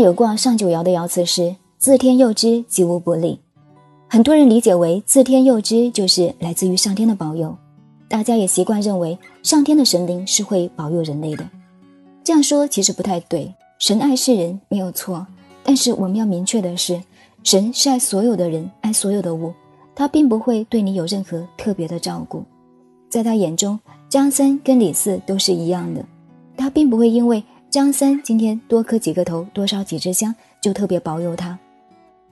有卦上九爻的爻辞是“自天佑之，吉无不利”。很多人理解为“自天佑之”就是来自于上天的保佑，大家也习惯认为上天的神灵是会保佑人类的。这样说其实不太对，神爱世人没有错，但是我们要明确的是，神是爱所有的人，爱所有的物，他并不会对你有任何特别的照顾。在他眼中，张三跟李四都是一样的，他并不会因为。张三今天多磕几个头，多烧几支香，就特别保佑他。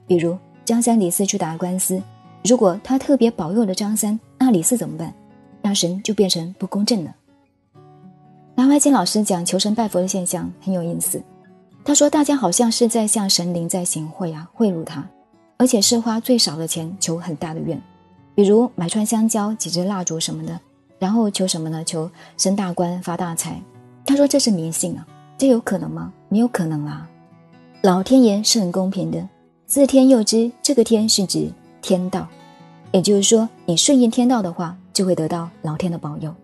比如张三李四去打官司，如果他特别保佑了张三，那李四怎么办？那神就变成不公正了。南怀瑾老师讲求神拜佛的现象很有意思，他说大家好像是在向神灵在行贿啊，贿赂他，而且是花最少的钱求很大的愿，比如买串香蕉、几支蜡烛什么的，然后求什么呢？求升大官、发大财。他说这是迷信啊。这有可能吗？没有可能啊！老天爷是很公平的，自天佑之。这个天是指天道，也就是说，你顺应天道的话，就会得到老天的保佑。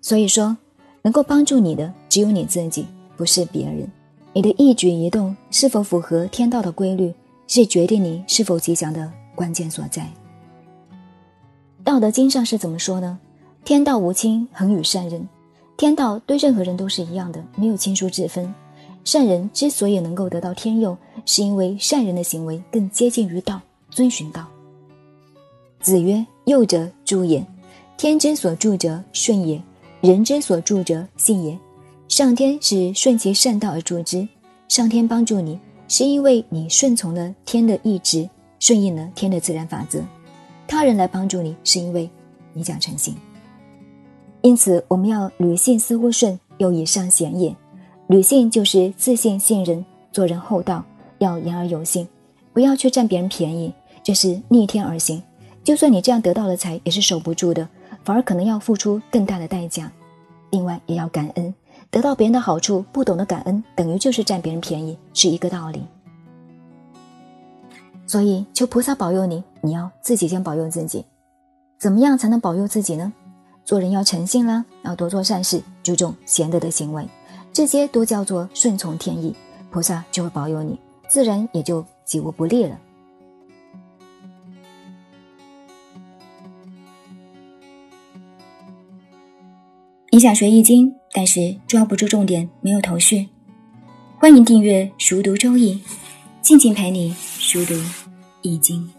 所以说，能够帮助你的只有你自己，不是别人。你的一举一动是否符合天道的规律，是决定你是否吉祥的关键所在。道德经上是怎么说呢？天道无亲，恒与善人。天道对任何人都是一样的，没有亲疏之分。善人之所以能够得到天佑，是因为善人的行为更接近于道，遵循道。子曰：“佑者助也，天之所助者顺也，人之所助者信也。上天是顺其善道而助之，上天帮助你，是因为你顺从了天的意志，顺应了天的自然法则。他人来帮助你，是因为你讲诚信。”因此，我们要履信似乎顺，又以上贤也。履信就是自信、信任，做人厚道，要言而有信，不要去占别人便宜，这是逆天而行。就算你这样得到了财，也是守不住的，反而可能要付出更大的代价。另外，也要感恩，得到别人的好处，不懂得感恩，等于就是占别人便宜，是一个道理。所以，求菩萨保佑你，你要自己先保佑自己。怎么样才能保佑自己呢？做人要诚信啦，要多做善事，注重贤德的行为，这些都叫做顺从天意，菩萨就会保佑你，自然也就吉无不利了。你想学易经，但是抓不住重点，没有头绪，欢迎订阅《熟读周易》，静静陪你熟读易经。